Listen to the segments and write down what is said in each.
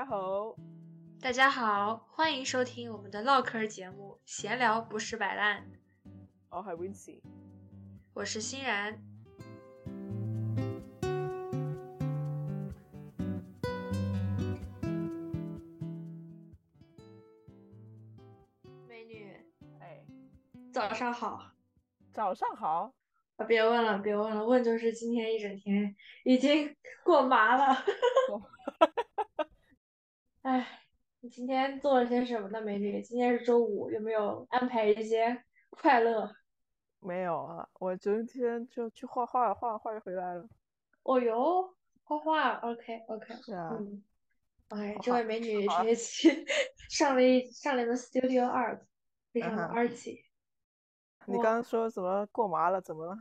家好，大家好，欢迎收听我们的唠嗑节目《闲聊不是摆烂》。我係 Wincy，我是欣然。美女，哎，早上好。早上好。啊，别问了，别问了，问就是今天一整天已经过麻了。哎，你今天做了些什么呢，美女？今天是周五，有没有安排一些快乐？没有啊，我今天就去画画，画画就回来了。哦哟，画画，OK OK，是啊，嗯，哎，这位美女这学期上了一上了一个 Studio Art，非常的 arty。你刚刚说怎么过麻了？怎么了？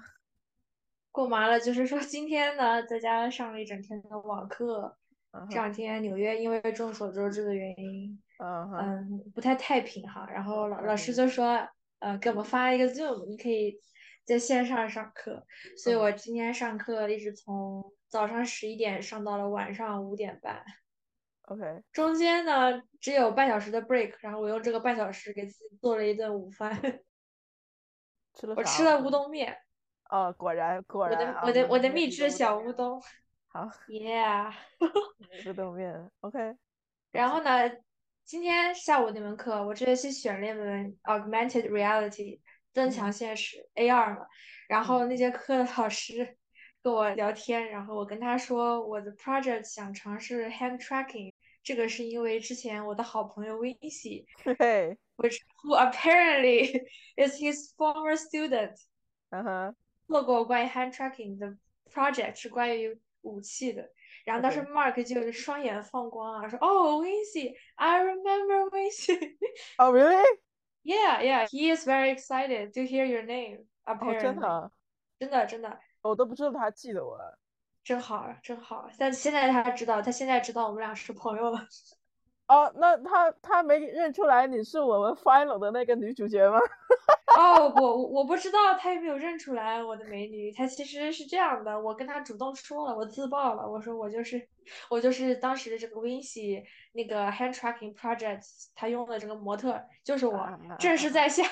过麻了，就是说今天呢，在家上了一整天的网课。这两天纽约因为众所周知的原因，嗯嗯，不太太平哈。然后老老师就说，呃，给我们发一个 Zoom，你可以在线上上课。所以我今天上课一直从早上十一点上到了晚上五点半。OK，中间呢只有半小时的 break，然后我用这个半小时给自己做了一顿午饭。吃了我吃了乌冬面。哦，果然果然。我的我的我的秘制小乌冬。好。Yeah。乌冬面，OK。然后呢，今天下午那门课，我这学期选了一门 Augmented Reality 增强现实 AR 嘛。然后那节课的老师跟我聊天，然后我跟他说我的 project 想尝试 hand tracking，这个是因为之前我的好朋友 Wincy，which who apparently is his former student，嗯哼，做过关于 hand tracking 的 project，是关于武器的。然后当时 Mark 就是双眼放光啊，说：“哦，Wincy，I remember Wincy。” Oh really? Yeah, yeah. He is very excited to hear your name. 哦，真的，真的，真的。我都不知道他记得我。真好，真好。但现在他知道，他现在知道我们俩是朋友了。哦，那他他没认出来你是我们 final 的那个女主角吗？哦，我我不知道，他有没有认出来我的美女。他其实是这样的，我跟他主动说了，我自曝了，我说我就是我就是当时的这个 Wincy 那个 hand tracking project，他用的这个模特就是我，正式在下。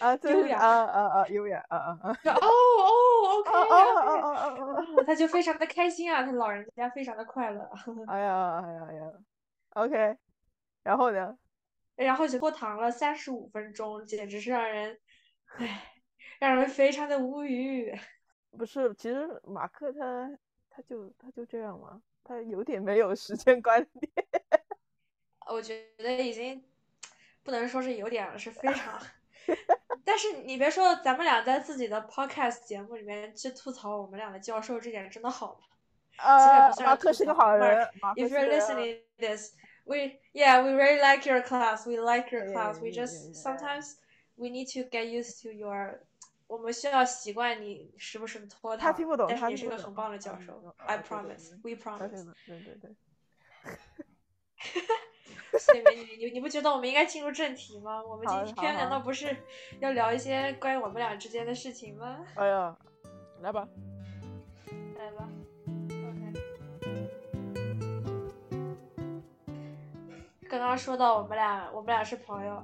啊，优雅啊啊啊，优雅啊啊啊。哦 哦，OK。哦哦哦哦，他就非常的开心啊，他老人家非常的快乐。哎呀哎呀哎呀，OK，然后呢？然后就拖堂了三十五分钟，简直是让人，唉，让人非常的无语。不是，其实马克他他就他就这样嘛，他有点没有时间观念。我觉得已经不能说是有点了，是非常。但是你别说，咱们俩在自己的 podcast 节目里面去吐槽我们俩的教授，这点真的好吗？呃，马克是个好人。If you're listening this. We yeah we really like your class we like your class we just sometimes we need to get used to your 我们需要习惯你时不时的拖堂，他听不懂，但是你是个很棒的教授，I promise, we promise。对对对。所以美女，你你不觉得我们应该进入正题吗？我们今天难道不是要聊一些关于我们俩之间的事情吗？哎呀，来吧，刚刚说到我们俩，我们俩是朋友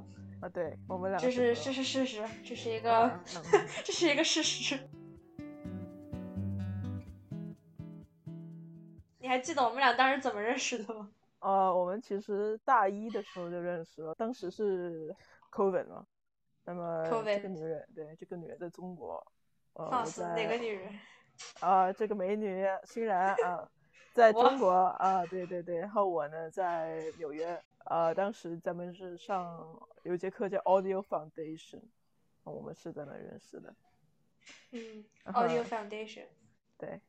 啊，对我们俩，这是这是事实，这是一个 这是一个事实。你还记得我们俩当时怎么认识的吗？呃，我们其实大一的时候就认识了，当时是 COVID 嘛。那么这个女人，对这个女人在中国，放肆哪个女人？啊，这个美女欣然啊，在中国啊，对对对，然后我呢在纽约。呃，当时咱们是上有节课叫 Audio Foundation，我们是在那认识的。嗯，Audio Foundation。对，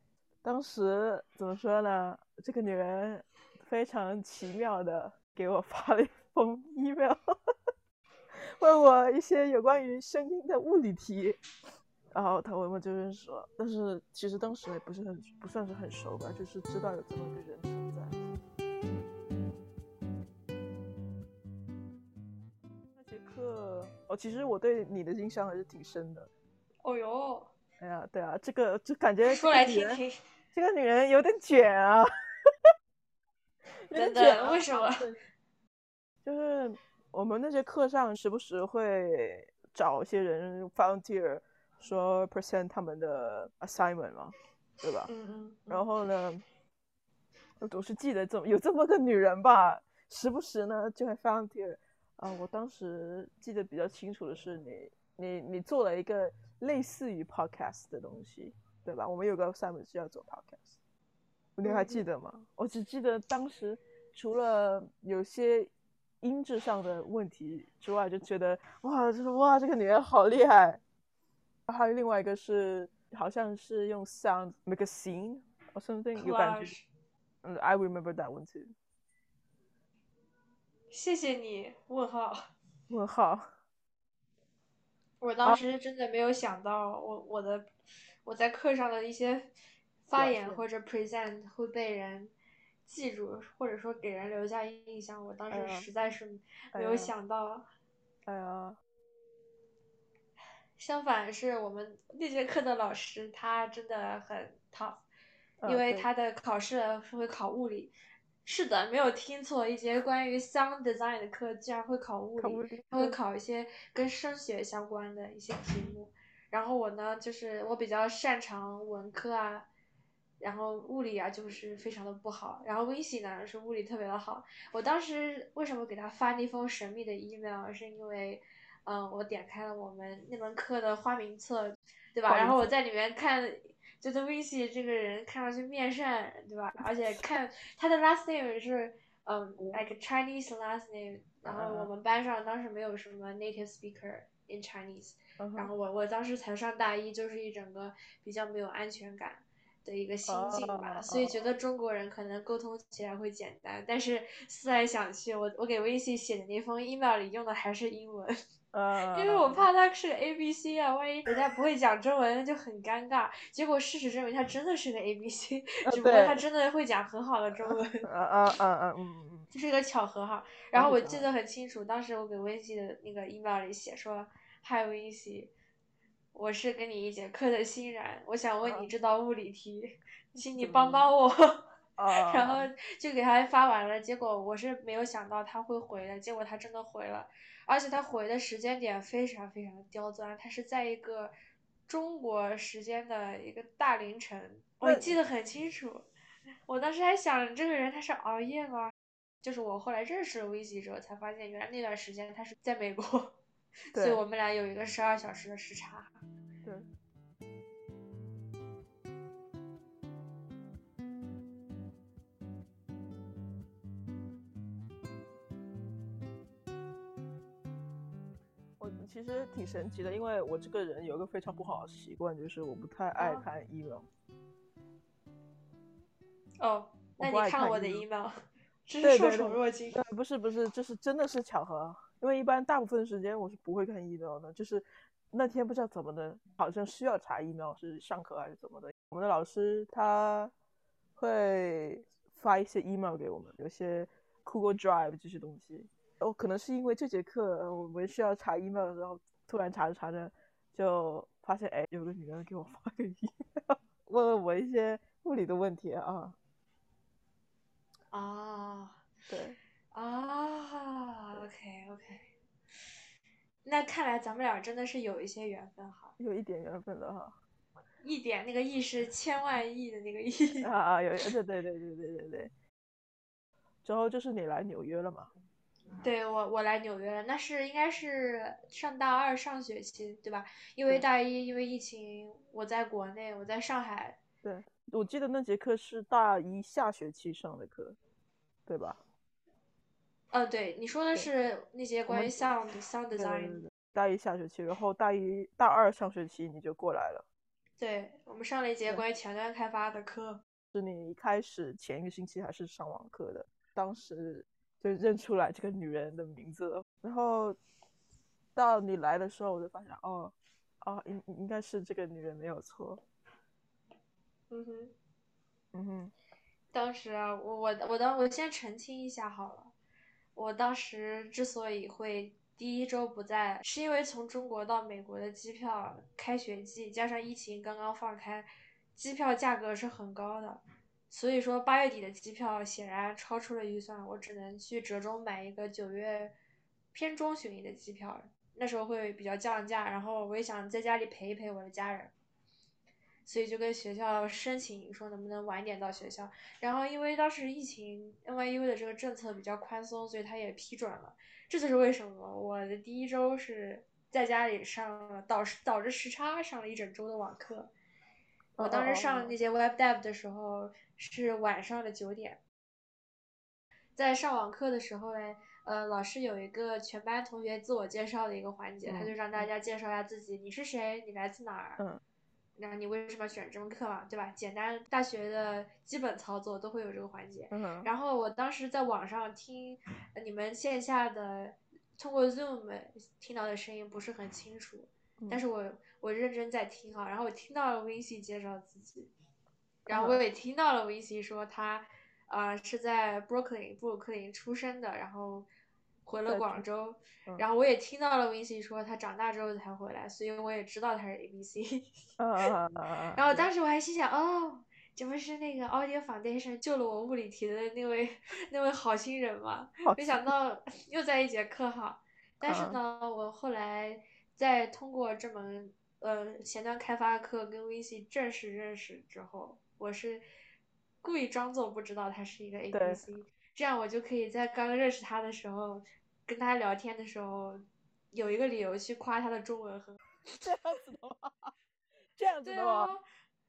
当时怎么说呢？这个女人非常奇妙的给我发了一封 email，问我一些有关于声音的物理题，然后她我们就认识了。但是其实当时也不是很不算是很熟吧，就是知道有这么个人哦，其实我对你的印象还是挺深的。哦哟，哎呀，对啊，这个就感觉说来听听，这个女人有点卷啊。等等，为什么？就是我们那些课上时不时会找一些人 volunteer 说 present 他们的 assignment 嘛，对吧？嗯嗯。然后呢，我总是记得这么有这么个女人吧，时不时呢就会 volunteer。啊，我当时记得比较清楚的是你你你做了一个类似于 podcast 的东西，对吧？我们有个 assignment 是要做 podcast，你还记得吗？我只记得当时除了有些。音质上的问题之外，就觉得哇，就是哇，这个女人好厉害。还有另外一个是，好像是用 sound make a scene or something，有感觉。嗯，I remember that one too。谢谢你，问号。问号。我当时真的没有想到，我我的我在课上的一些发言或者 present 会被人。记住，或者说给人留下印象，我当时实在是没有想到。哎呀，相反是我们那节课的老师，他真的很 tough，因为他的考试是会考物理。是的，没有听错，一节关于 sound design 的课竟然会考物理，他会考一些跟声学相关的一些题目。然后我呢，就是我比较擅长文科啊。然后物理啊，就是非常的不好。然后微信呢是物理特别的好。我当时为什么给他发那封神秘的 email，是因为，嗯，我点开了我们那门课的花名册，对吧？然后我在里面看，觉得微信这个人看上去面善，对吧？而且看他的 last name 是，嗯，like Chinese last name。然后我们班上当时没有什么 native speaker in Chinese。然后我我当时才上大一，就是一整个比较没有安全感。的一个心境吧，所以觉得中国人可能沟通起来会简单，但是思来想去，我我给微信写的那封 email 里用的还是英文，因为我怕他是个 A B C 啊，万一人家不会讲中文就很尴尬。结果事实证明他真的是个 A B C，只不过他真的会讲很好的中文。嗯嗯嗯嗯嗯，这是一个巧合哈。然后我记得很清楚，当时我给微信的那个 email 里写说，Hi 微信。我是跟你一节课的欣然，我想问你这道物理题，请你帮帮我。然后就给他发完了，结果我是没有想到他会回的，结果他真的回了，而且他回的时间点非常非常的刁钻，他是在一个中国时间的一个大凌晨，我记得很清楚。我当时还想，这个人他是熬夜吗？就是我后来认识了微信之后，才发现原来那段时间他是在美国。所以我们俩有一个十二小时的时差。其实挺神奇的，因为我这个人有一个非常不好的习惯，就是我不太爱看 email。哦，那你看我的 email，真是受宠若惊。不是不是，这是真的是巧合。因为一般大部分时间我是不会看 email 的，就是那天不知道怎么的，好像需要查 email，是上课还是怎么的？我们的老师他会发一些 email 给我们，有些 Google Drive 这些东西。哦，可能是因为这节课我们需要查 email 的时候，突然查着查着就发现，哎，有个女人给我发个 email，问了我一些物理的问题啊。啊，对。啊，OK OK，那看来咱们俩真的是有一些缘分哈，有一点缘分的哈，一点那个亿是 千万亿的那个亿啊啊，有对对对对对对对，之后就是你来纽约了嘛？对我我来纽约了，那是应该是上大二上学期对吧？因为大一因为疫情我在国内我在上海，对我记得那节课是大一下学期上的课，对吧？嗯，对，你说的是那节关于 sound sound design。大一下学期，然后大一大二上学期你就过来了。对，我们上了一节关于前端开发的课。是你一开始前一个星期还是上网课的？当时就认出来这个女人的名字了。然后到你来的时候，我就发现，哦，哦，应应该是这个女人没有错。嗯哼，嗯哼。当时啊，我我我当我先澄清一下好了。我当时之所以会第一周不在，是因为从中国到美国的机票开学季加上疫情刚刚放开，机票价格是很高的，所以说八月底的机票显然超出了预算，我只能去折中买一个九月偏中旬的机票，那时候会比较降价。然后我也想在家里陪一陪我的家人，所以就跟学校申请说能不能晚点到学校。然后因为当时疫情，NYU 的这个政策比较宽松，所以他也批准了。这就是为什么我的第一周是在家里上了导导致时差上了一整周的网课。我当时上那节 Web Dev 的时候是晚上的九点，在上网课的时候呢，呃，老师有一个全班同学自我介绍的一个环节，他就让大。家介绍一下自己，你是谁，你来自哪儿，嗯，那你为什么选这门课嘛，对吧？简单大学的基本操作都会有这个环节。然后我当时在网上听你们线下的通过 Zoom 听到的声音不是很清楚，但是我。我认真在听啊，然后我听到了 Vincy 介绍自己，然后我也听到了 Vincy 说他，呃，是在 Brooklyn 布鲁克林出生的，然后回了广州，然后我也听到了 Vincy 说他长大之后才回来，所以我也知道他是 ABC。然后当时我还心想，哦，这不是那个 Audio Foundation 救了我物理题的那位那位好心人吗？没想到又在一节课哈，但是呢，我后来再通过这门。呃，前端开发课跟 VC 正式认识之后，我是故意装作不知道他是一个 ABC，这样我就可以在刚认识他的时候，跟他聊天的时候，有一个理由去夸他的中文很好。这样子的吗？这样子的吗？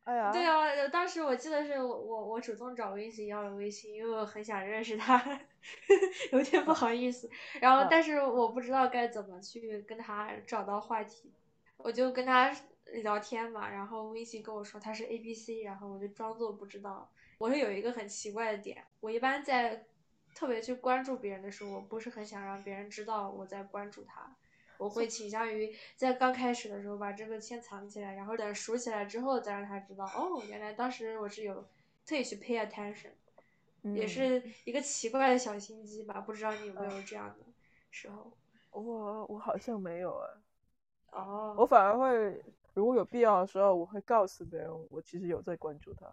哎呀。对啊，当时我记得是我我我主动找微信要了微信，因为我很想认识他，有点不好意思。然后，但是我不知道该怎么去跟他找到话题。我就跟他聊天嘛，然后微信跟我说他是 A B C，然后我就装作不知道。我是有一个很奇怪的点，我一般在特别去关注别人的时候，我不是很想让别人知道我在关注他，我会倾向于在刚开始的时候把这个先藏起来，然后等熟起来之后再让他知道。哦，原来当时我是有特意去 pay attention，也是一个奇怪的小心机吧？不知道你有没有这样的时候？我我好像没有哎。哦，我反而会，如果有必要的时候，我会告诉别人我其实有在关注他，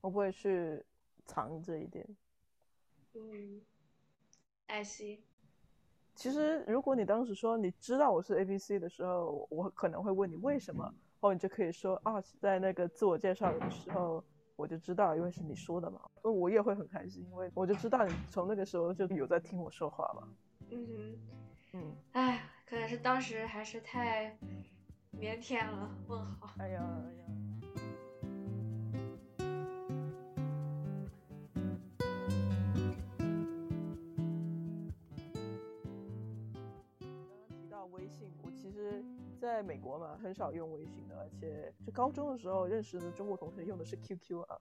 我不会去藏这一点。嗯，I see。其实如果你当时说你知道我是 A B C 的时候，我可能会问你为什么，然后你就可以说啊，在那个自我介绍的时候我就知道，因为是你说的嘛，我也会很开心，因为我就知道你从那个时候就有在听我说话嘛。嗯哼，嗯，哎。可能是当时还是太腼腆了。问好。哎呀哎呀。在美国嘛，很少用微信的，而且就高中的时候认识的中国同学用的是 QQ 啊。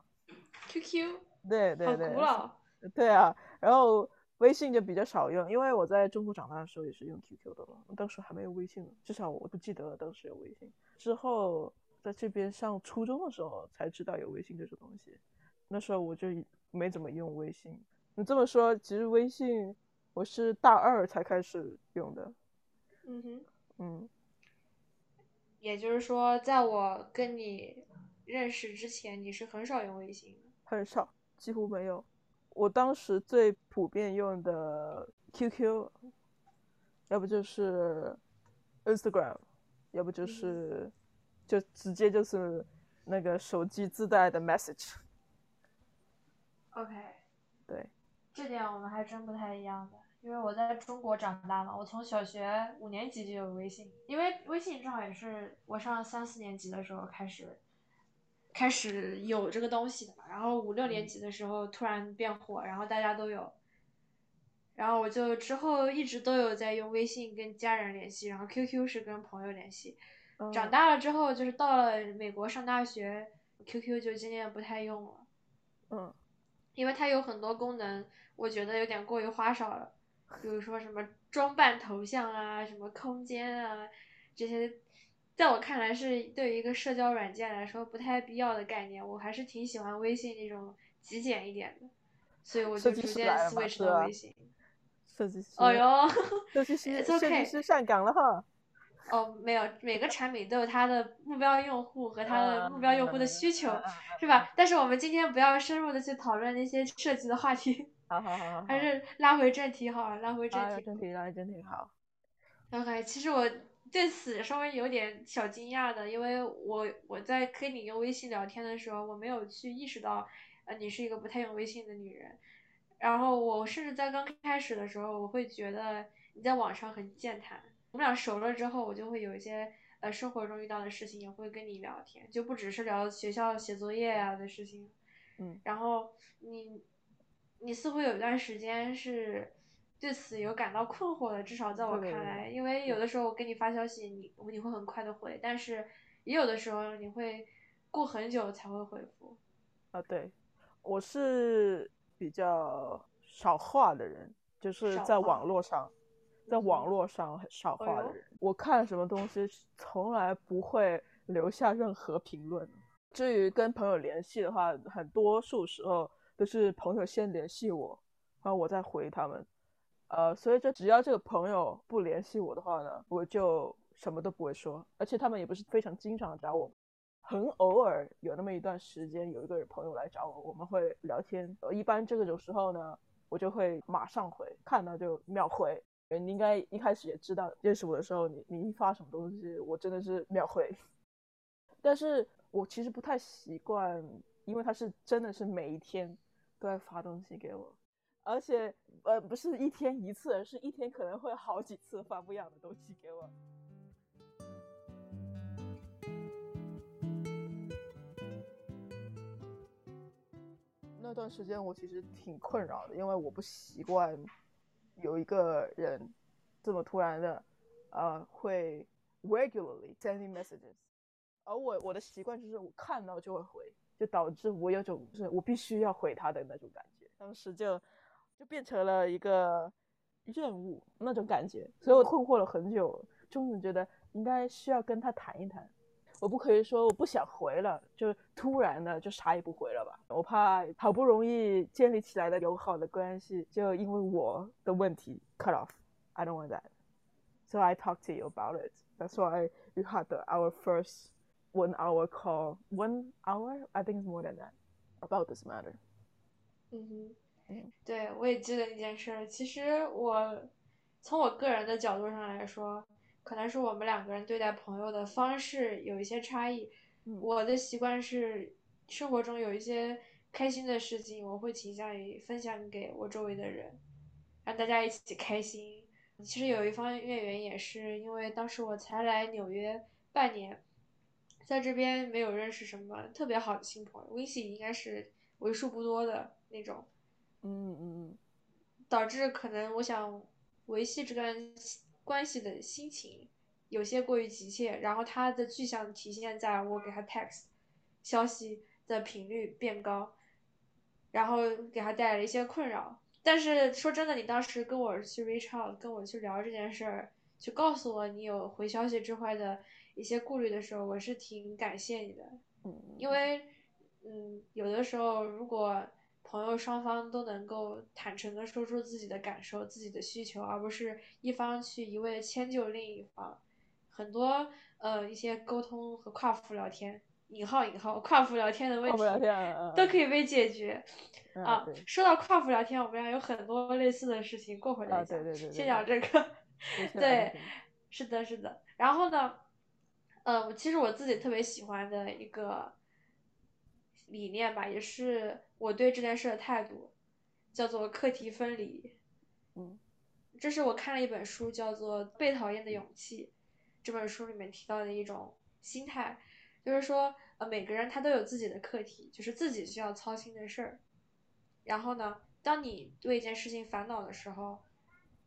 QQ。对对对。好古老。对啊，然后。微信就比较少用，因为我在中国长大的时候也是用 QQ 的嘛，当时还没有微信，至少我不记得当时有微信。之后在这边上初中的时候才知道有微信这种东西，那时候我就没怎么用微信。你这么说，其实微信我是大二才开始用的。嗯哼，嗯，也就是说，在我跟你认识之前，你是很少用微信的，很少，几乎没有。我当时最普遍用的 QQ，要不就是 Instagram，要不就是就直接就是那个手机自带的 Message。OK，对，这点我们还真不太一样的，因为我在中国长大嘛，我从小学五年级就有微信，因为微信正好也是我上三四年级的时候开始。开始有这个东西的嘛，然后五六年级的时候突然变火，然后大家都有，然后我就之后一直都有在用微信跟家人联系，然后 QQ 是跟朋友联系。长大了之后，就是到了美国上大学，QQ 就渐渐不太用了。嗯，因为它有很多功能，我觉得有点过于花哨了，比如说什么装扮头像啊，什么空间啊这些。在我看来，是对于一个社交软件来说不太必要的概念。我还是挺喜欢微信那种极简一点的，所以我就逐渐 switch 到微信。设计师，哦哟，设计 师，设计师上岗了哈。哦，没有，每个产品都有它的目标用户和它的目标用户的需求，是吧？但是我们今天不要深入的去讨论那些设计的话题，好好好还是拉回正题好了，拉回正啊，题。拉回正题好。OK，其实我对此稍微有点小惊讶的，因为我我在跟你用微信聊天的时候，我没有去意识到，呃，你是一个不太用微信的女人。然后我甚至在刚开始的时候，我会觉得你在网上很健谈。我们俩熟了之后，我就会有一些呃生活中遇到的事情，也会跟你聊天，就不只是聊学校写作业呀、的事情。嗯然后你你似乎有一段时间是对此有感到困惑的，至少在我看来，因为有的时候我给你发消息，你你会很快的回，但是也有的时候你会过很久才会回复。啊，对，我是比较少话的人，就是在网络上，在网嗯络上很少话的人。我看什么东西从来不会留下任何评论。至于跟朋友联系的话，很多数时候就是朋友先联系我，然后我再回他们。呃，所以这只要这个朋友不联系我的话呢，我就什么都不会说，而且他们也不是非常经常找我，很偶尔有那么一段时间，有一个朋友来找我，我们会聊天。呃一般这种时候呢，我就会马上回，看到就秒回。你应该一开始也知道，认识我的时候，你你一发什么东西，我真的是秒回。但是我其实不太习惯，因为他是真的是每一天都在发东西给我，而且呃不是一天一次，而是一天可能会好几次发不一样的东西给我。那段时间我其实挺困扰的，因为我不习惯有一个人这么突然的，呃，会 regularly sending messages，而我我的习惯就是我看到就会回，就导致我有种就是我必须要回他的那种感觉，当时就就变成了一个任务那种感觉，所以我困惑了很久，终于觉得应该需要跟他谈一谈。我不可以说我不想回了，就突然的就啥也不回了吧。我怕好不容易建立起来的友好的关系，就因为我的问题 cut off。I don't want that. So I talked to you about it. That's why we had our first one hour call. One hour? I think it's more than that. About this matter. 嗯哼，嗯对，我也记得那件事儿。其实我从我个人的角度上来说，可能是我们两个人对待朋友的方式有一些差异。嗯我的习惯是，生活中有一些开心的事情，我会倾向于分享给我周围的人，让大家一起开心。其实有一方面原因也是因为当时我才来纽约半年，在这边没有认识什么特别好的新朋友，微信应该是为数不多的那种。嗯嗯嗯导致可能我想维系这段关系的心情有些过于急切，然后它的具象体现在我给他 text 消息的频率变高，然后给他带来了一些困扰。但是说真的，你当时跟我去 reach out，跟我去聊这件事儿，去告诉我你有回消息之外的一些顾虑的时候，我是挺感谢你的。嗯，因为，嗯，有的时候如果朋友双方都能够坦诚的说出自己的感受、自己的需求，而不是一方去一味的迁就另一方，很多呃一些沟通和跨服聊天（引号引号）跨服聊天的问题都可以被解决。嗯啊，说到跨服聊天，我们俩有很多类似的事情，过会儿再啊讲。对对对对先讲这个。对，是的，是的。然后呢，呃，其实我自己特别喜欢的一个理念吧，也是我对这件事的态度，叫做课题分离。嗯这是我看了一本书，叫做《被讨厌的勇气》。这本书里面提到的一种心态，就是说，呃，每个人他都有自己的课题，就是自己需要操心的事儿。然后呢，当你对一件事情烦恼的时候，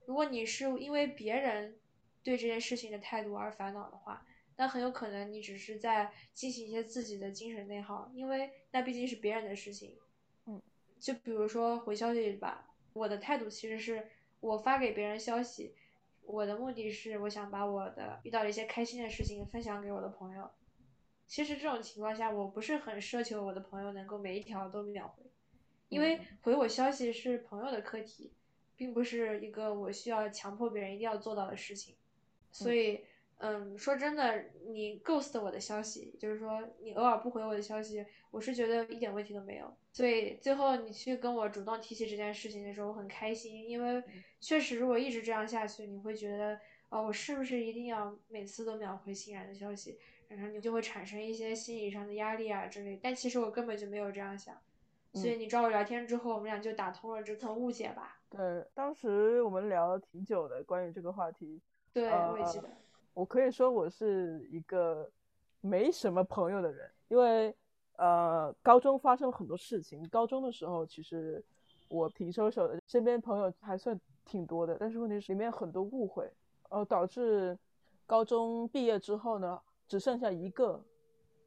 如果你是因为别人对这件事情的态度而烦恼的话，那很有可能你只是在进行一些自己的精神内耗，因为那毕竟是别人的事情。嗯，就比如说回消息吧，我的态度其实是我发给别人消息，我的目的是我想把我的遇到的一些开心的事情分享给我的朋友。其实这种情况下，我不是很奢求我的朋友能够每一条都秒回，因为嗯回我消息是朋友的课题，并不是一个我需要强迫别人一定要做到的事情。所以，嗯，说真的，你 ghost 我的消息，就是说你偶尔不回我的消息，我是觉得一点问题都没有。所以最后你去跟我主动提起这件事情的时候，我很开心，因为确实如果一直这样下去，你会觉得，哦，我是不是一定要每次都秒回欣然的消息？然后你就会产生一些心理上的压力啊之类。但其实我根本就没有这样想。所以你找我聊天之后，我们俩就打通了这层误解吧。对，当时我们聊了挺久的，关于这个话题。对，我也记得。我可以说我是一个没什么朋友的人，因为呃，高中发生了很多事情。高中的时候，其实我挺收手的，身边朋友还算挺多的。但是问题是里面很多误会，呃，导致高中毕业之后呢，只剩下一个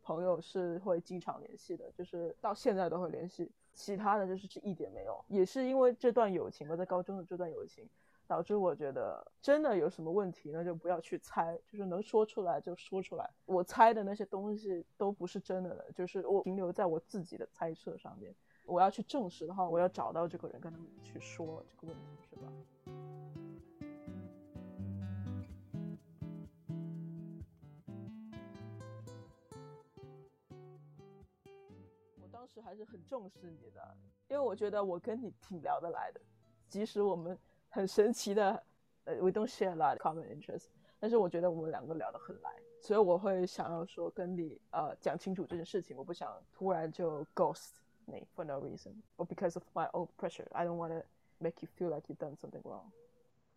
朋友是会经常联系的，就是到现在都会联系。其他的就是是一点没有，也是因为这段友情吧，在高中的这段友情。导致我觉得真的有什么问题，那就不要去猜，就是能说出来就说出来。我猜的那些东西都不是真的的，就是我停留在我自己的猜测上面。我要去证实的话，我要找到这个人，跟他们去说这个问题，是吧？我当时还是很重视你的，因为我觉得我跟你挺聊得来的，即使我们。很神奇的，呃，we don't share a lot common interests，但是我觉得我们两个聊得很来，所以我会想要说跟你呃讲清楚这件事情，我不想突然就 ghost 你 for no reason，or because of my own pressure，I don't want to make you feel like you've done something wrong。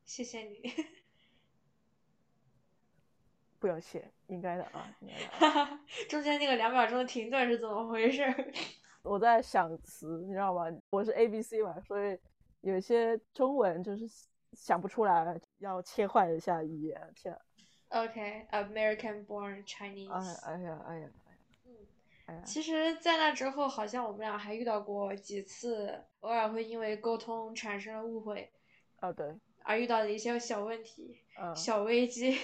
谢谢你。不用谢，应该的啊。哈哈，中间那个两秒钟的停顿是怎么回事？我在想词，你知道吗？我是 A B C 嘛，所以。有些中文就是想不出来，要切换一下语言。切。OK，American-born Chinese。哎哎呀哎呀哎呀。嗯。哎呀。其实，在那之后，好像我们俩还遇到过几次，偶尔会因为沟通产生了误会。哦，对。而遇到的一些小问题、小危机。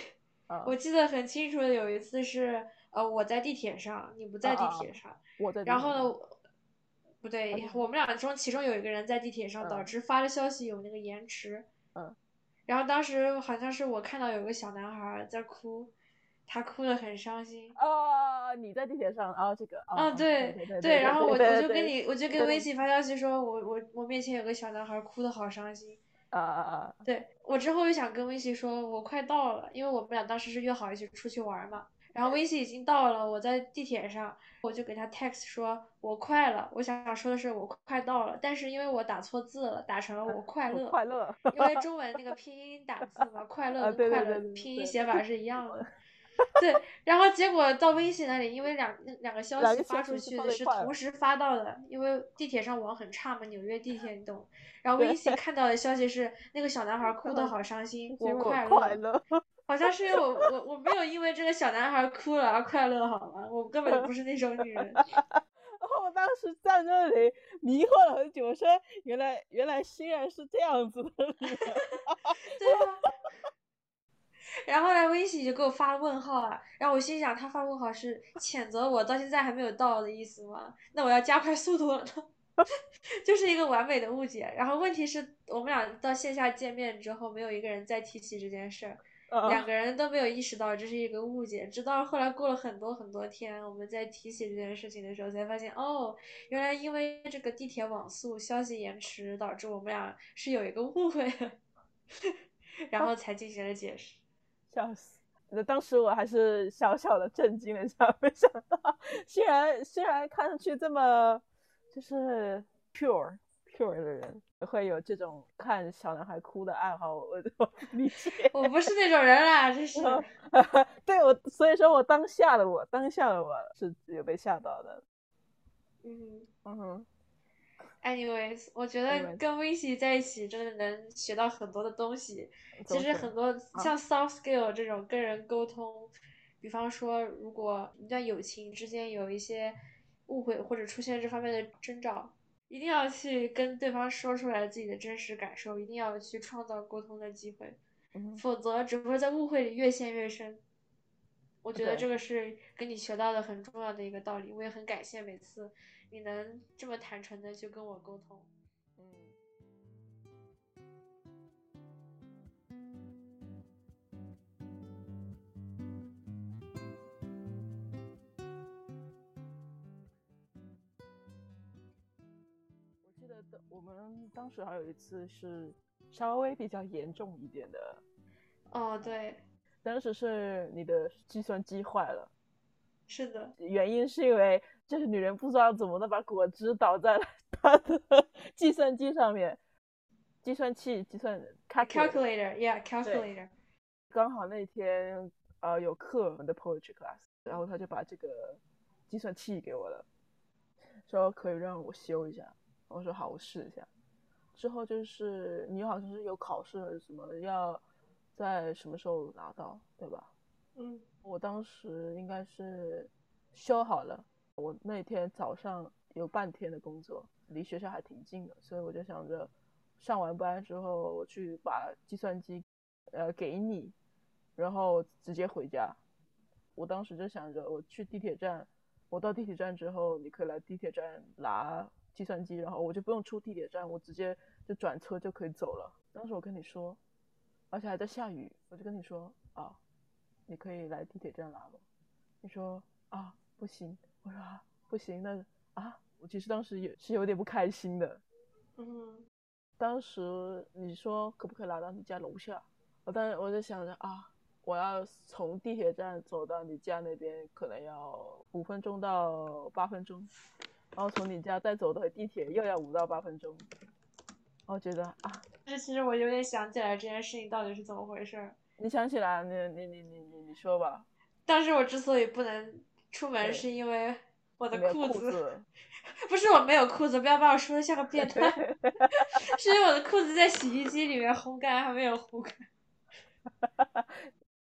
啊。我记得很清楚的有一次是，呃，我在地铁上，你不在地铁上。我在。然后呢？不对，我们俩中其中有一个人在地铁上，导致发的消息有那个延迟。嗯。然后当时好像是我看到有个小男孩在哭，他哭的很伤心。哦，你在地铁上啊？这个。啊，对对对。然后我我就跟你，我就跟微信发消息说，我我我面前有个小男孩哭的好伤心。啊啊啊！对我之后又想跟微信说，我快到了，因为我们俩当时是约好一起出去玩嘛。然后微信已经到了，我在地铁上，我就给他 text 说，我快了。我想说的是我快到了，但是因为我打错字了，打成了我 快乐。快乐。因为 中文那个拼音打字嘛，快乐跟快乐拼音写法是一样的。对，然后结果到微信那里，因为两两个消息发出去的是同时发到的，因为地铁上网很差嘛，纽约地铁你懂。然后微信看到的消息是那个小男孩哭得好伤心，我快乐。好像是因为我我我没有因为这个小男孩哭了而快乐好吗？我根本就不是那种女人。然 后我当时在那里迷惑了很久，我说原来原来欣然是这样子的。对啊。然后来微信就给我发问号啊，然后我心想他发问号是谴责我到现在还没有到的意思吗？那我要加快速度了。就是一个完美的误解。然后问题是我们俩到线下见面之后，没有一个人再提起这件事儿。两个人都没有意识到这是一个误解，直到后来过了很多很多天，我们在提起这件事情的时候，才发现哦，原来因为这个地铁网速消息延迟，导致我们俩是有一个误会，然后才进行了解释。笑死！那当时我还是小小的震惊了一下，没想到，虽然虽然看上去这么就是 pure。Pure 的人会有这种看小男孩哭的爱好，我 我理解。我不是那种人啦，就是。对我，所以说我当下的我，当下的我是有被吓到的。嗯嗯哼。Anyways，我觉得跟 i c 在一起真的能学到很多的东西。其实很多像 soft skill 这种跟人沟通，比方说如果一段友情之间有一些误会或者出现这方面的征兆。一定要去跟对方说出来自己的真实感受，一定要去创造沟通的机会，否则只会在误会里越陷越深。我觉得这个是跟你学到的很重要的一个道理，我也很感谢每次你能这么坦诚的去跟我沟通。嗯。的我们当时还有一次是稍微比较严重一点的，哦，对，当时是你的计算机坏了，是的，原因是因为这个女人不知道怎么的把果汁倒在了 她的计算机上面，计算器计算 calculator，yeah，calculator。刚好那天呃有课我们的 poetry class，然后他就把这个计算器给我了，说可以让我修一下。我说好，我试一下。之后就是你好像是有考试什么，要在什么时候拿到，对吧？嗯，我当时应该是修好了。我那天早上有半天的工作，离学校还挺近的，所以我就想着上完班之后我去把计算机呃给你，然后直接回家。我当时就想着我去地铁站，我到地铁站之后，你可以来地铁站拿。计算机，然后我就不用出地铁站，我直接就转车就可以走了。当时我跟你说，而且还在下雨，我就跟你说啊，你可以来地铁站拿吗。你说啊，不行。我说啊，不行，那啊，我其实当时也是有点不开心的。嗯。当时你说可不可以拿到你家楼下？我当时我就想着啊，我要从地铁站走到你家那边，可能要五分钟到八分钟。然后从你家再走到地铁又要五到八分钟，我觉得啊，但是其实我有点想起来这件事情到底是怎么回事。你想起来，你你你你你你说吧。当时我之所以不能出门，是因为我的裤子，不是我没有裤子，不要把我说的像个变态，是因为我的裤子在洗衣机里面烘干还没有烘干。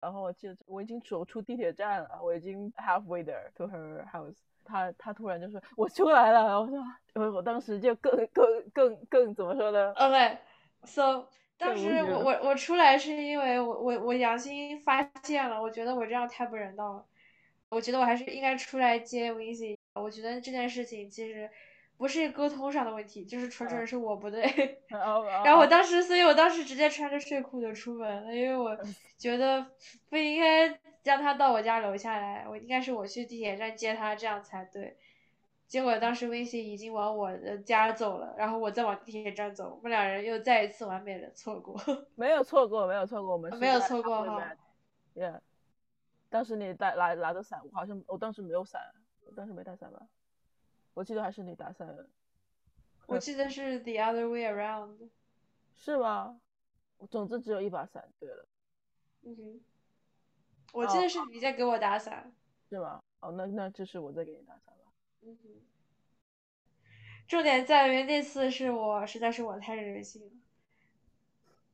然后我记得我已经走出地铁站了，我已经 halfway there to her house。他他突然就说：“我出来了。”然后说：“我我当时就更更更更怎么说呢？”OK，so 当时我我我出来是因为我我我良心发现了，我觉得我这样太不人道了，我觉得我还是应该出来接 z 我觉得这件事情其实。不是沟通上的问题，就是纯纯是我不对。然后我当时，所以我当时直接穿着睡裤就出门了，因为我觉得不应该让他到我家楼下来，我应该是我去地铁站接他，这样才对。结果当时微信已经往我的家走了，然后我再往地铁站走，我们两人又再一次完美的错过。没有错过，没有错过，我们没有错过哈。Yeah，当时你带拿拿着伞，我好像我当时没有伞，我当时没带伞吧？我记得还是你打伞，我记得是 the other way around，是吗？总之只有一把伞。对了，嗯哼，我记得是你在给我打伞，是吗？哦，那那这是我在给你打伞吧？嗯哼。重点在于那次是我实在是我太任性了。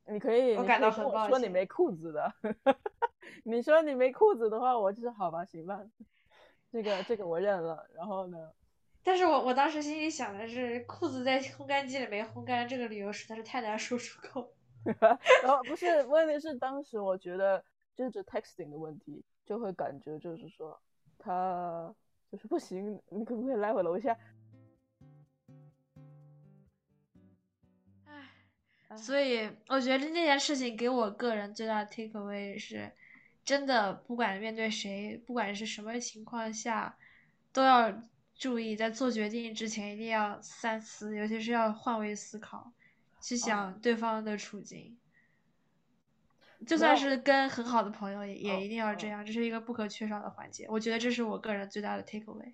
你可以，我感到很抱歉。说你没裤子的，你说你没裤子的话，我就是好吧，行吧，这个这个我认了。然后呢？但是我我当时心里想的是，裤子在烘干机里没烘干，这个理由实在是太难说出口。然 后不是问题是当时我觉得就是 texting 的问题，就会感觉就是说他就是不行，你可不可以来我楼下？唉，所以我觉得那件事情给我个人最大的 take away 是，真的不管面对谁，不管是什么情况下，都要。注意，在做决定之前一定要三思，尤其是要换位思考，去想对方的处境。就算是跟很好的朋友，也也一定要这样，这是一个不可缺少的环节。我觉得这是我个人最大的 take away。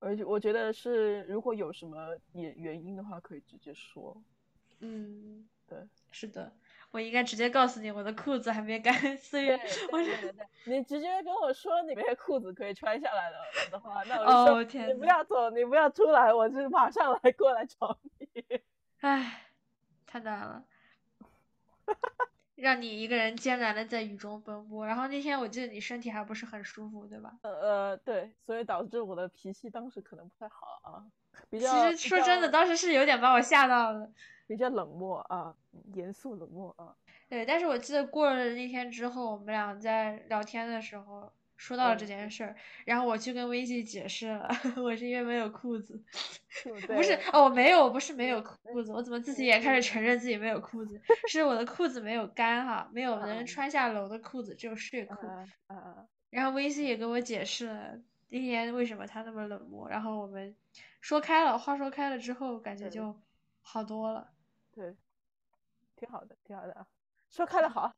而且我觉得是，如果有什么原原因的话，可以直接说。嗯，对，是的。我应该直接告诉你，我的裤子还没干。四月，我是你直接跟我说你没裤子可以穿下来了的话，那我就说你不要走，你不要出来，我就马上来过来找你。唉，太难了，让你一个人艰难的在雨中奔波。然后那天我记得你身体还不是很舒服，对吧？呃呃，对，所以导致我的脾气当时可能不太好啊。比较，其实说真的，当时是有点把我吓到了。比较冷漠啊，严肃冷漠啊。对，但是我记得过了那天之后，我们俩在聊天的时候说到了这件事儿，然后我去跟薇姬解释了，我是因为没有裤子 不是哦，我没有，我不是没有裤子，我怎么自己也开始承认自己没有裤子？是我的裤子没有干哈，没有能穿下楼的裤子，只有睡裤。然后薇姬也跟我解释了那天为什么他那么冷漠，然后我们。说开了，话说开了之后，感觉就好多了。对，挺好的，挺好的啊。说开了好，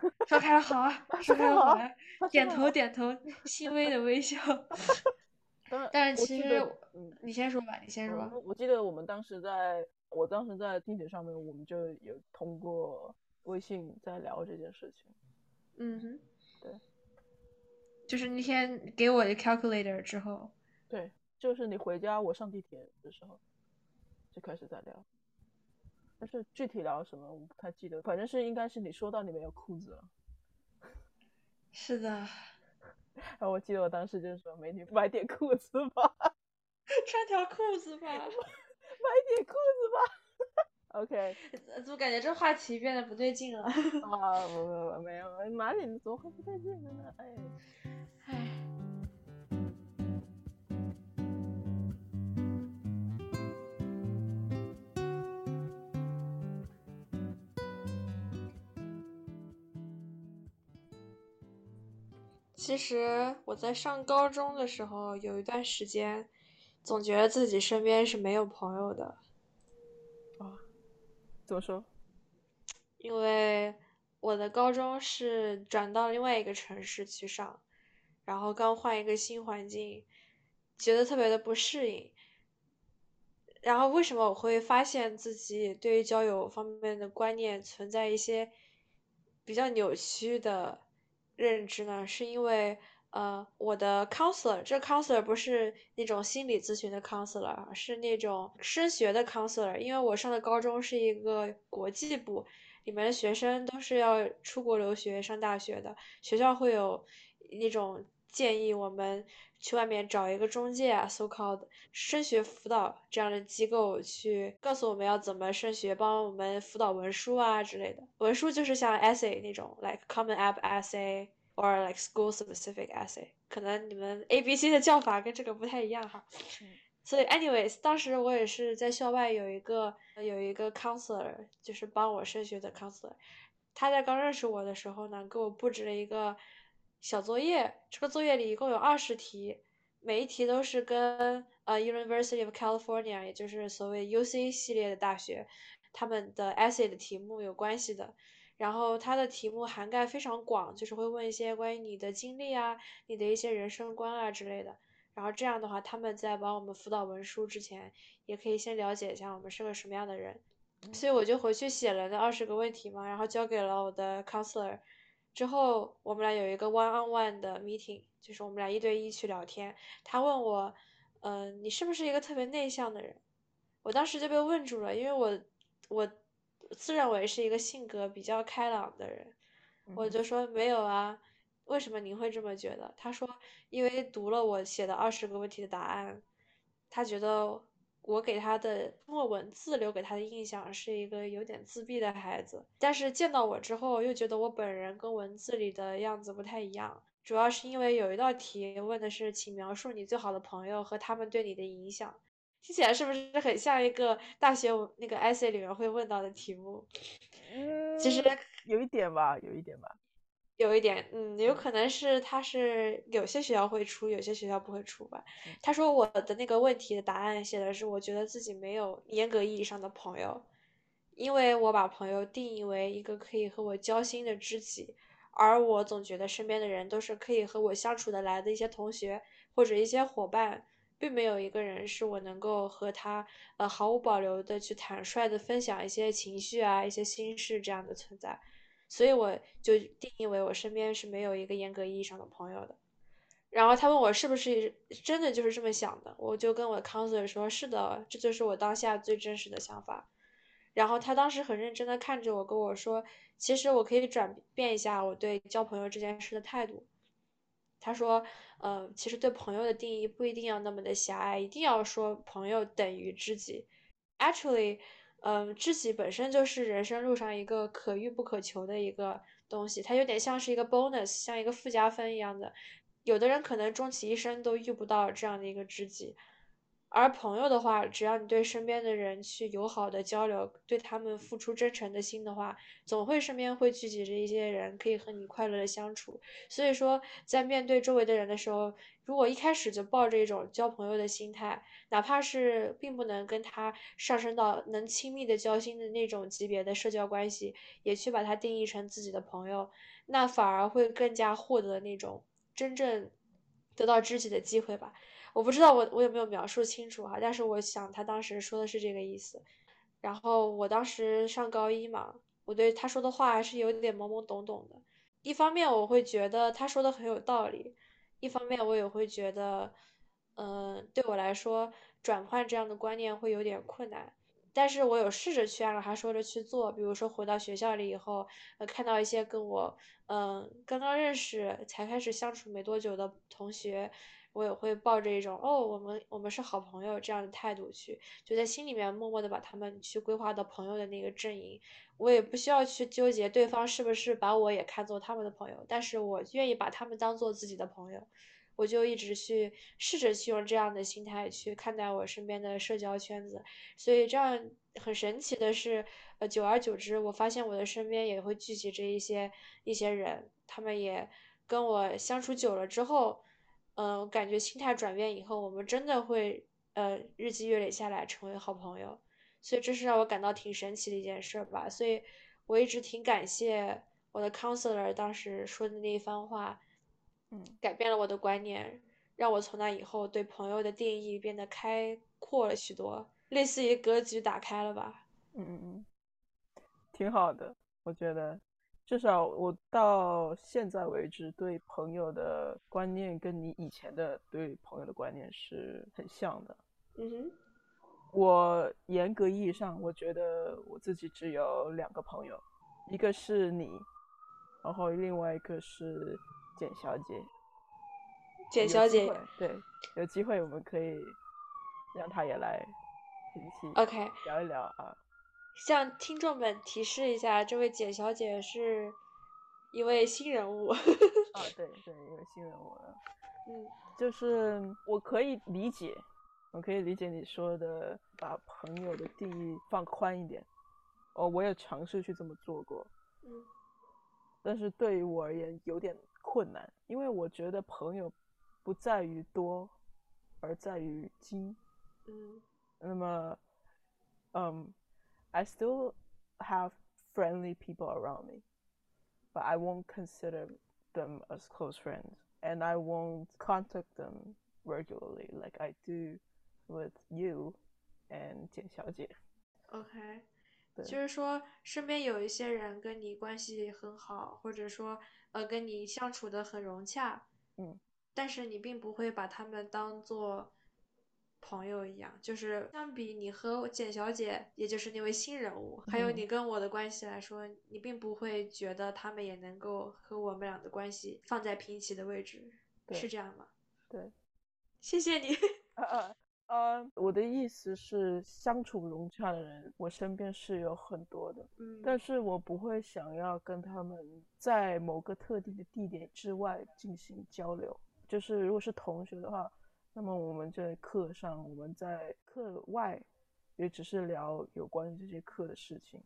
说开了好啊，说开了好啊，点头点头，欣慰的微笑。但是其实你先说吧，你先说。我我记得我们当时在，我当时在地铁上面，我们就有通过微信在聊这件事情。嗯哼，对，就是那天给我的 calculator 之后，对，就是你回家，我上地铁的时候就开始在聊，但是具体聊什么我不太记得，反正是应该是你说到你没有裤子了。是的，然后我记得我当时就说：“美女，买点裤子吧，穿条裤子吧。买点裤子吧。”OK，呃怎么感觉这话题变得不对劲了？啊，不不不，没有，哪里怎么会不对劲的呢？哎，其实我在上高中的时候，有一段时间，总觉得自己身边是没有朋友的。啊，怎么说？因为我的高中是转到另外一个城市去上，然后刚换一个新环境，觉得特别的不适应。然后为什么我会发现自己对于交友方面的观念存在一些比较扭曲的认知呢？是因为呃，我的 counselor，这 counselor 不是那种心理咨询的 counselor，是那种升学的 counselor。因为我上的高中是一个国际部，里面的学生都是要出国留学上大学的，学校会有那种建议我们去外面找一个中介啊，so called 升学辅导这样的机构去告诉我们要怎么升学，帮我们辅导文书啊之类的。文书就是像 essay 那种，like common app essay or like school specific essay。可能你们 A B C 的叫法跟这个不太一样哈。所以，anyways，当时我也是在校外有一个有一个 counselor，就是帮我升学的 counselor。他在刚认识我的时候呢，给我布置了一个小作业。这个作业里一共有二十题，每一题都是跟呃 University of California，也就是所谓 UC 系列的大学，他们的 essay 的题目有关系的。然后它的题目涵盖非常广，就是会问一些关于你的经历啊、你的一些人生观啊之类的。然后这样的话，他们在帮我们辅导文书之前，也可以先了解一下我们是个什么样的人。所以我就回去写了那二十个问题嘛，然后交给了我的 counselor。之后我们俩有一个 one on one 的 meeting，就是我们俩一对一去聊天。他问我，嗯、你是不是一个特别内向的人？我当时就被问住了，因为我我自认为是一个性格比较开朗的人，我就说没有啊。为什么您会这么觉得？他说，因为读了我写的二十个问题的答案，他觉得我给他的通过文字留给他的印象是一个有点自闭的孩子，但是见到我之后，又觉得我本人跟文字里的样子不太一样。主要是因为有一道题问的是，请描述你最好的朋友和他们对你的影响，听起来是不是很像一个大学那个 essay 里面会问到的题目？嗯，其实有一点吧，有一点吧。有一点，嗯，有可能是他是有些学校会出，有些学校不会出吧。他说我的那个问题的答案写的是，我觉得自己没有严格意义上的朋友，因为我把朋友定义为一个可以和我交心的知己，而我总觉得身边的人都是可以和我相处得来的一些同学或者一些伙伴，并没有一个人是我能够和他呃毫无保留的去坦率的分享一些情绪啊、一些心事这样的存在。所以我就定义为我身边是没有一个严格意义上的朋友的。然后他问我是不是真的就是这么想的，我就跟我的 counselor 说，是的，这就是我当下最真实的想法。然后他当时很认真的看着我，跟我说，其实我可以转变一下我对交朋友这件事的态度。他说，呃，其实对朋友的定义不一定要那么的狭隘，一定要说朋友等于知己。Actually。嗯，知己本身就是人生路上一个可遇不可求的一个东西，它有点像是一个 bonus，像一个附加分一样的。有的人可能终其一生都遇不到这样的一个知己，而朋友的话，只要你对身边的人去友好的交流，对他们付出真诚的心的话，总会身边会聚集着一些人可以和你快乐的相处。所以说，在面对周围的人的时候，如果一开始就抱着一种交朋友的心态，哪怕是并不能跟他上升到能亲密的交心的那种级别的社交关系，也去把他定义成自己的朋友，那反而会更加获得那种真正得到知己的机会吧。我不知道我我有没有描述清楚哈，但是我想他当时说的是这个意思。然后我当时上高一嘛，我对他说的话还是有点懵懵懂懂的。一方面我会觉得他说的很有道理，一方面我也会觉得，嗯，对我来说转换这样的观念会有点困难。但是我有试着去按照他说的去做，比如说回到学校里以后，呃，看到一些跟我，嗯，刚刚认识才开始相处没多久的同学。我也会抱着一种哦，我们我们是好朋友这样的态度去，就在心里面默默的把他们去规划到朋友的那个阵营。我也不需要去纠结对方是不是把我也看作他们的朋友，但是我愿意把他们当做自己的朋友。我就一直去试着去用这样的心态去看待我身边的社交圈子。所以这样很神奇的是，呃，久而久之，我发现我的身边也会聚集着一些一些人，他们也跟我相处久了之后。嗯，感觉心态转变以后，我们真的会呃日积月累下来成为好朋友，所以这是让我感到挺神奇的一件事吧。所以我一直挺感谢我的 counselor 当时说的那一番话，嗯，改变了我的观念，让我从那以后对朋友的定义变得开阔了许多，类似于格局打开了吧。嗯嗯嗯，挺好的，我觉得。至少我到现在为止对朋友的观念跟你以前的对朋友的观念是很像的。嗯哼，我严格意义上，我觉得我自己只有两个朋友，一个是你，然后另外一个是简小姐。简小姐，对，有机会我们可以让她也来一起 OK 聊一聊啊。向听众们提示一下，这位简小姐是一位新人物。啊，对对，一位新人物。嗯，就是我可以理解，我可以理解你说的，把朋友的定义放宽一点。哦，我也尝试去这么做过。嗯。但是对于我而言有点困难，因为我觉得朋友不在于多，而在于精。嗯。那么，嗯。I still have friendly people around me, but I won't consider them as close friends, and I won't contact them regularly like I do with you and 简小姐。OK，就是说身边有一些人跟你关系很好，或者说呃跟你相处的很融洽，嗯，但是你并不会把他们当做 朋友一样，就是相比你和简小姐，也就是那位新人物，还有你跟我的关系来说，你并不会觉得他们也能够和我们俩的关系放在平齐的位置，是这样吗？对，谢谢你。呃 呃，我的意思是，相处融洽的人，我身边是有很多的，嗯，但是我不会想要跟他们在某个特定的地点之外进行交流，就是如果是同学的话。那么我们在课上，我们在课外，也只是聊有关于这些课的事情。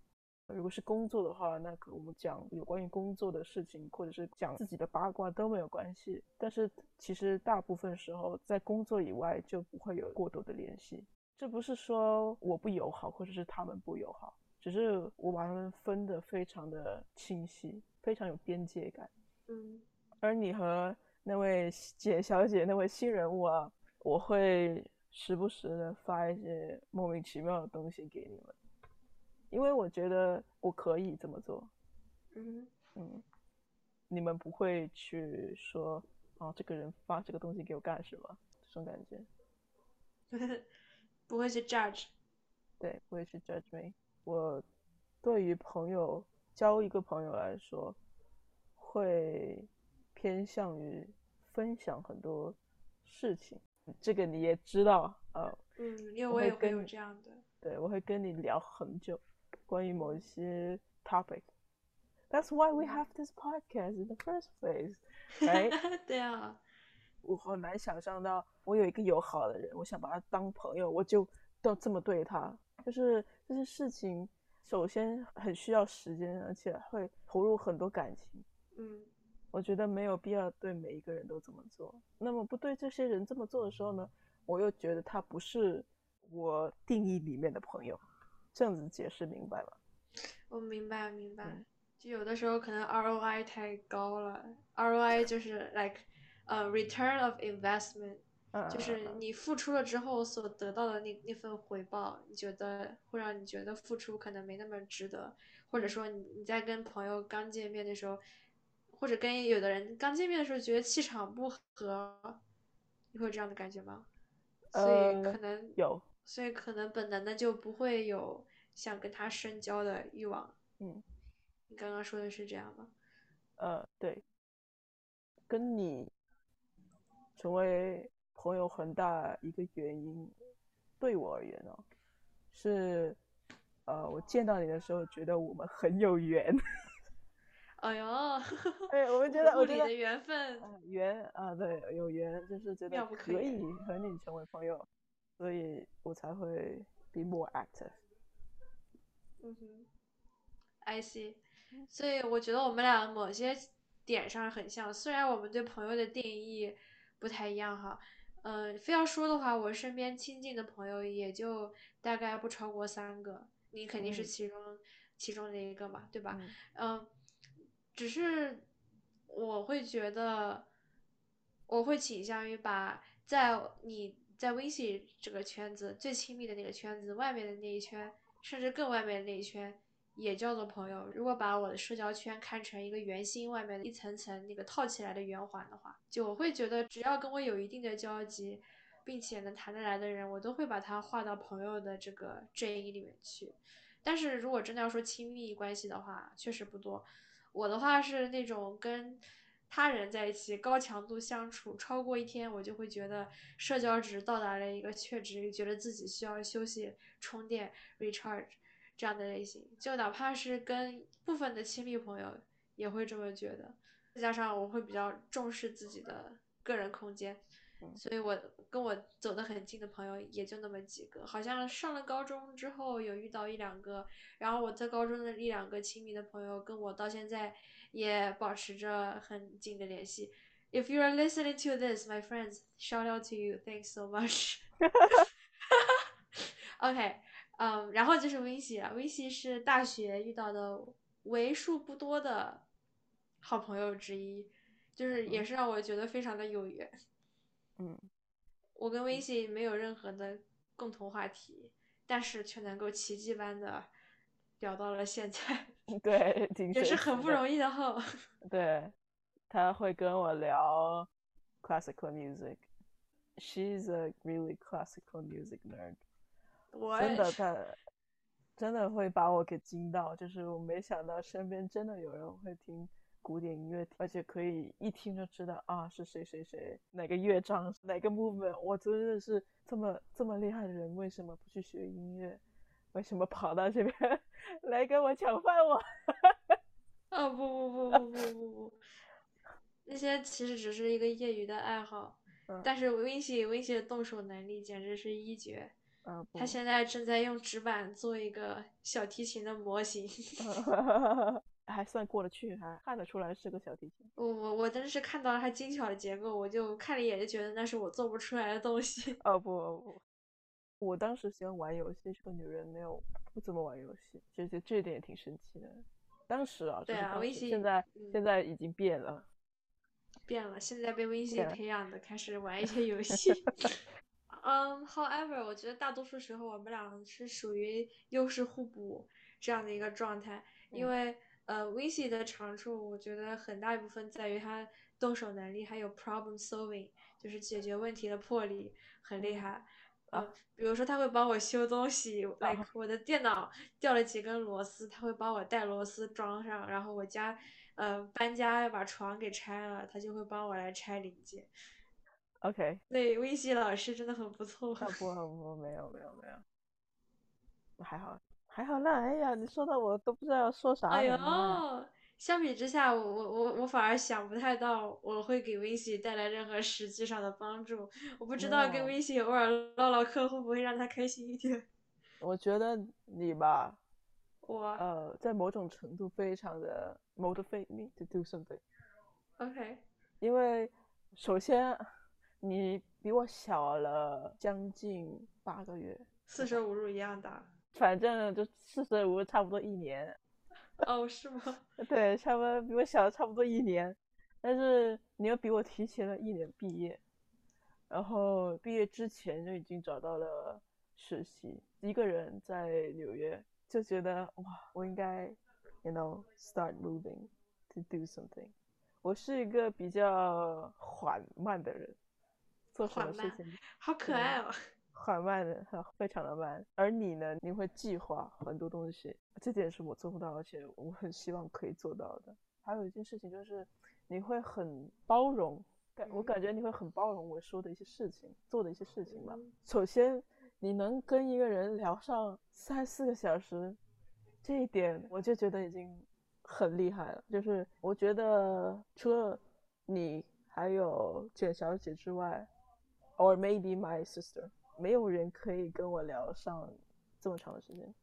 如果是工作的话，那我们讲有关于工作的事情，或者是讲自己的八卦都没有关系。但是其实大部分时候，在工作以外就不会有过多的联系。这不是说我不友好，或者是他们不友好，只是我把他们分得非常的清晰，非常有边界感。嗯，而你和那位简小姐，那位新人物啊。我会时不时的发一些莫名其妙的东西给你们，因为我觉得我可以这么做。嗯嗯，你们不会去说啊，这个人发这个东西给我干什么？这种感觉，不会去 judge。对，不会去 judge me。我对于朋友交一个朋友来说，会偏向于分享很多事情。这个你也知道啊，嗯，因为我也会有这样的，对，我会跟你聊很久，关于某一些 topic。That's why we have this podcast in the first place, right? 对啊，我很难想象到我有一个友好的人，我想把他当朋友，我就都这么对他。就是这些事情，首先很需要时间，而且会投入很多感情。嗯，我觉得没有必要对每一个人都这么做。那么不对这些人这么做的时候呢，我又觉得他不是我定义里面的朋友。这样子解释明白了？我明白，明白。就有的时候可能 ROI 太高了，ROI 就是 like 呃 return of investment，就是你付出了之后所得到的那那份回报，你觉得会让你觉得付出可能没那么值得，或者说你你在跟朋友刚见面的时候，或者跟有的人刚见面的时候觉得气场不合，你会有这样的感觉吗？所以可能有。所以可能本能的就不会有想跟他深交的欲望。嗯，你刚刚说的是这样吗？呃，对。跟你成为朋友很大一个原因，对我而言呢，是呃，我见到你的时候觉得我们很有缘。哎呦，哎，我们觉得我觉得缘分，缘啊，对，有缘，就是觉得可以和你成为朋友。所以我才会 be more active。嗯哼，I see。所以我觉得我们俩某些点上很像，虽然我们对朋友的定义不太一样哈。嗯，非要说的话，我身边亲近的朋友也就大概不超过三个，你肯定是其中其中的一个嘛，对吧？嗯，只是我会觉得，我会倾向于把在你。在微信这个圈子最亲密的那个圈子，外面的那一圈，甚至更外面的那一圈，也叫做朋友。如果把我的社交圈看成一个圆心，外面的一层层那个套起来的圆环的话，就我会觉得，只要跟我有一定的交集，并且能谈得来的人，我都会把他划到朋友的这个阵营里面去。但是如果真的要说亲密关系的话，确实不多。我的话是那种跟。他人在一起高强度相处超过一天，我就会觉得社交值到达了一个确值，觉得自己需要休息、充电、recharge 这样的类型。就哪怕是跟部分的亲密朋友也会这么觉得。再加上我会比较重视自己的个人空间，所以我跟我走得很近的朋友也就那么几个。好像上了高中之后有遇到一两个，然后我在高中的一两个亲密的朋友跟我到现在。也保持着很近的联系。If you are listening to this, my friends, shout out to you. Thanks so much. OK，嗯，然后就是微信啊，微信是大学遇到的为数不多的好朋友之一，就是也是让我觉得非常的有缘。嗯，我跟微信没有任何的共同话题，但是却能够奇迹般的聊到了现在。对，也是很不容易的哈。对，他会跟我聊 classical music。She's a really classical music nerd。真的，他真的会把我给惊到，就是我没想到身边真的有人会听古典音乐，而且可以一听就知道啊是谁谁谁，哪个乐章，哪个 movement。我真的是这么这么厉害的人，为什么不去学音乐？为什么跑到这边 来跟我抢饭碗？啊不不不不不不不，那些其实只是一个业余的爱好，但是微信微信的动手能力简直是一绝。嗯，他现在正在用纸板做一个小提琴的模型，还算过得去，还看得出来是个小提琴。我我我当时看到了它精巧的结构，我就看了一眼就觉得那是我做不出来的东西。哦不不。我当时喜欢玩游戏，是个女人没有不怎么玩游戏，其实这一点也挺神奇的。当时啊，对啊，微信现在现在已经变了，变了，现在被微信培养的，开始玩一些游戏。嗯，However，我觉得大多数时候我们俩是属于优势互补这样的一个状态，因为呃，微信的长处，我觉得很大一部分在于他动手能力，还有 problem solving，就是解决问题的魄力很厉害。呃，比如说他会帮我修东西，like 我的电脑掉了几根螺丝，他会帮我带螺丝装上。然后我家，呃，搬家要把床给拆了，他就会帮我来拆零件。OK，对，微信老师真的很不错。不不不，没有没有没有，还好还好啦。哎呀，你说的我都不知道要说啥。哎呦，相比之下，我我我我反而想不太到我会给 v i n c y 带来任何实际上的帮助。我不知道跟 v i n c y 偶尔唠唠嗑会不会让他开心一点。我觉得你吧，我呃，在某种程度非常的 motivate me to do something。OK，因为首先你比我小了将近八个月，四舍五入一样大。反正就四舍五入差不多一年。哦，是吗？对，差不多比我小了差不多一年，但是你又比我提前了一年毕业，然后毕业之前就已经找到了实习，一个人在纽约，就觉得哇，我应该，you know start moving to do something。我是一个比较缓慢的人，做什么事情好可爱哦。缓慢的，非常的慢。而你呢？你会计划很多东西，这点是我做不到，而且我很希望可以做到的。还有一件事情就是，你会很包容，感我感觉你会很包容我说的一些事情，做的一些事情吧。首先，你能跟一个人聊上三四个小时，这一点我就觉得已经很厉害了。就是我觉得除了你还有简小姐之外，or maybe my sister。没有人可以跟我聊上这么长的时间，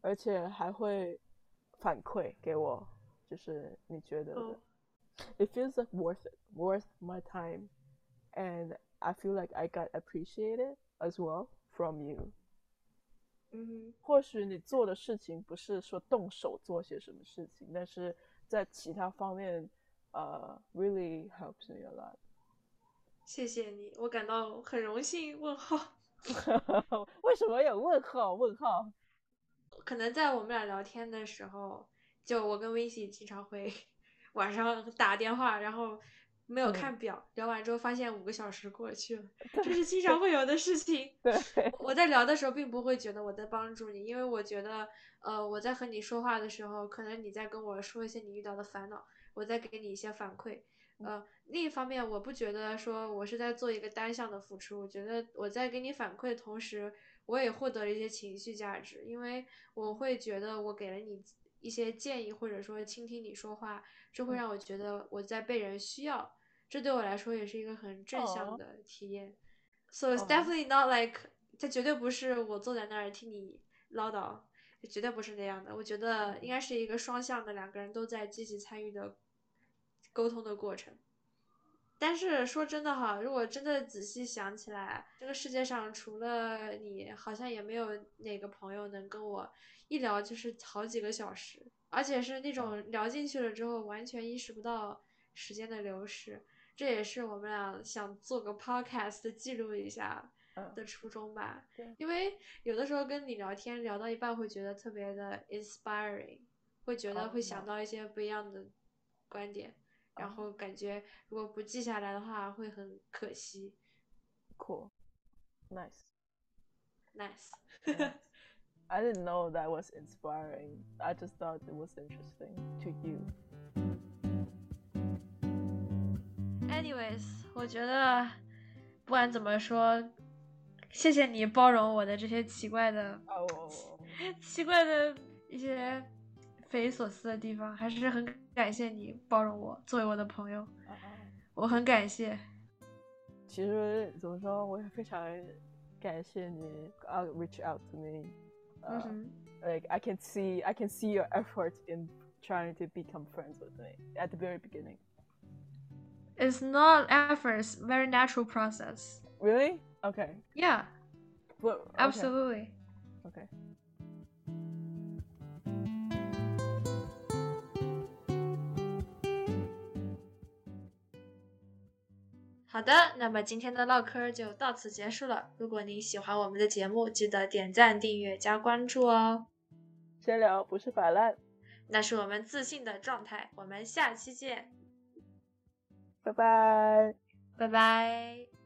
而且还会反馈给我，就是你觉得的。哦 It feels like worth it, worth my time, and I feel like I got appreciated as well from you. 嗯或许你做的事情不是说动手做些什么事情，但是在其他方面，呃、really helps me a lot. 谢谢你，我感到很荣幸。问号。为什么有问号？问号？可能在我们俩聊天的时候，就我跟 c y 经常会晚上打电话，然后没有看表，聊完之后发现五个小时过去了，这是经常会有的事情。对，我在聊的时候并不会觉得我在帮助你，因为我觉得，呃，我在和你说话的时候，可能你在跟我说一些你遇到的烦恼，我在给你一些反馈。呃，另一方面，我不觉得说我是在做一个单向的付出，我觉得我在给你反馈的同时，我也获得了一些情绪价值，因为我会觉得我给了你一些建议，或者说倾听你说话，这会让我觉得我在被人需要，这对我来说也是一个很正向的体验。So it's definitely not like，它绝对不是我坐在那儿听你唠叨，绝对不是那样的。我觉得应该是一个双向的，两个人都在积极参与的。沟通的过程，但是说真的哈，如果真的仔细想起来，这个世界上除了你，好像也没有哪个朋友能跟我一聊就是好几个小时，而且是那种聊进去了之后完全意识不到时间的流逝。这也是我们俩想做个 podcast 记录一下的初衷吧。嗯、因为有的时候跟你聊天聊到一半会觉得特别的 inspiring，会觉得会想到一些不一样的观点。然后感觉如果不记下来的话，会很可惜。Cool, nice, nice. I didn't know that was inspiring. I just thought it was interesting to you. Anyways，我觉得不管怎么说，谢谢你包容我的这些奇怪的、oh. 奇怪的一些。匪夷所思的地方，还是很感谢你包容我，作为我的朋友， uh, 我很感谢。其实怎么说，我也非常感谢你，uh, reach out to me. Uh, mm -hmm. Like I can see, I can see your effort in trying to become friends with me at the very beginning. It's not efforts, very natural process. Really? Okay. Yeah. But, okay. Absolutely. Okay. 好的，那么今天的唠嗑就到此结束了。如果您喜欢我们的节目，记得点赞、订阅、加关注哦。闲聊不是摆烂，那是我们自信的状态。我们下期见，拜拜，拜拜。